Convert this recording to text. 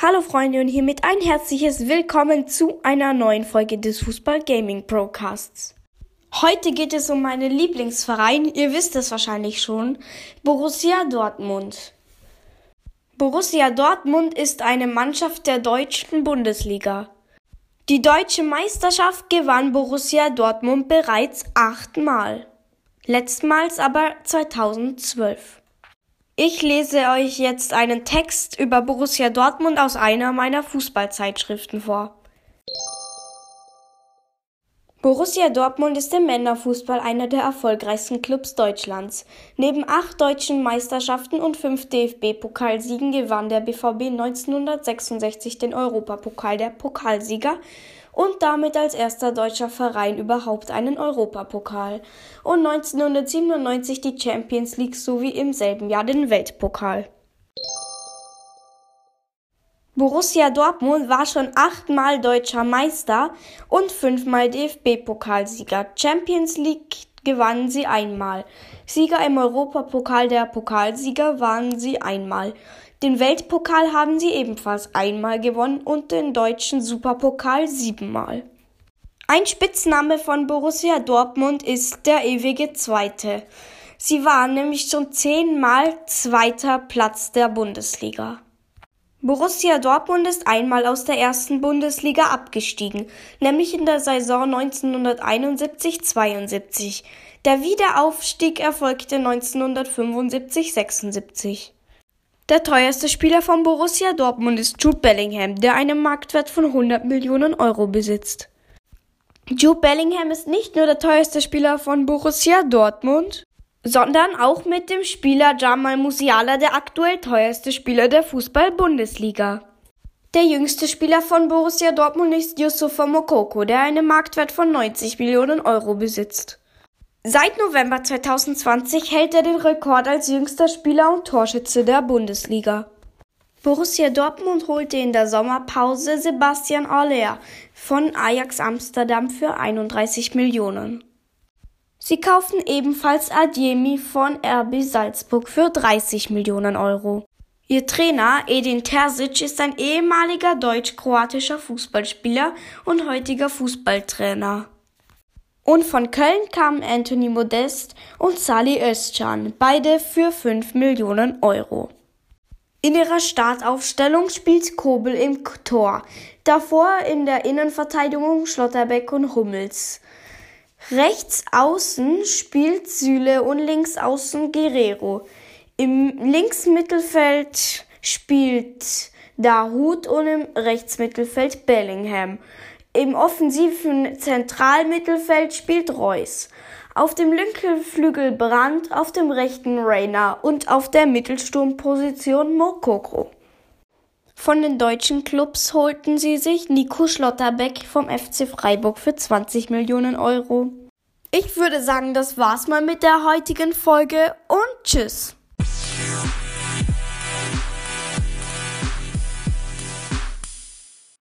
Hallo Freunde und hiermit ein herzliches Willkommen zu einer neuen Folge des Fußball Gaming Procasts. Heute geht es um meinen Lieblingsverein, ihr wisst es wahrscheinlich schon, Borussia Dortmund. Borussia Dortmund ist eine Mannschaft der deutschen Bundesliga. Die deutsche Meisterschaft gewann Borussia Dortmund bereits achtmal. Letztmals aber 2012. Ich lese euch jetzt einen Text über Borussia Dortmund aus einer meiner Fußballzeitschriften vor. Borussia Dortmund ist im Männerfußball einer der erfolgreichsten Clubs Deutschlands. Neben acht deutschen Meisterschaften und fünf DFB-Pokalsiegen gewann der BVB 1966 den Europapokal der Pokalsieger und damit als erster deutscher Verein überhaupt einen Europapokal und 1997 die Champions League sowie im selben Jahr den Weltpokal. Borussia Dortmund war schon achtmal deutscher Meister und fünfmal DFB-Pokalsieger. Champions League gewannen sie einmal. Sieger im Europapokal der Pokalsieger waren sie einmal. Den Weltpokal haben sie ebenfalls einmal gewonnen und den deutschen Superpokal siebenmal. Ein Spitzname von Borussia Dortmund ist der ewige Zweite. Sie waren nämlich schon zehnmal zweiter Platz der Bundesliga. Borussia Dortmund ist einmal aus der ersten Bundesliga abgestiegen, nämlich in der Saison 1971-72. Der Wiederaufstieg erfolgte 1975-76. Der teuerste Spieler von Borussia Dortmund ist Jude Bellingham, der einen Marktwert von 100 Millionen Euro besitzt. Jude Bellingham ist nicht nur der teuerste Spieler von Borussia Dortmund, sondern auch mit dem Spieler Jamal Musiala der aktuell teuerste Spieler der Fußball-Bundesliga. Der jüngste Spieler von Borussia Dortmund ist Yusufa Mokoko, der einen Marktwert von 90 Millionen Euro besitzt. Seit November 2020 hält er den Rekord als jüngster Spieler und Torschütze der Bundesliga. Borussia Dortmund holte in der Sommerpause Sebastian Aller von Ajax Amsterdam für 31 Millionen. Sie kauften ebenfalls Adjemi von RB Salzburg für 30 Millionen Euro. Ihr Trainer Edin Terzic ist ein ehemaliger deutsch-kroatischer Fußballspieler und heutiger Fußballtrainer. Und von Köln kamen Anthony Modest und Sali Özcan, beide für 5 Millionen Euro. In ihrer Startaufstellung spielt Kobel im Tor, davor in der Innenverteidigung Schlotterbeck und Hummels. Rechts außen spielt Süle und links außen Guerrero. Im Linksmittelfeld spielt Dahut und im Rechtsmittelfeld Bellingham. Im offensiven Zentralmittelfeld spielt Reus. Auf dem linken Flügel Brandt, auf dem rechten Reiner und auf der Mittelsturmposition Mokoko. Von den deutschen Clubs holten sie sich Nico Schlotterbeck vom FC Freiburg für 20 Millionen Euro. Ich würde sagen, das war's mal mit der heutigen Folge und tschüss.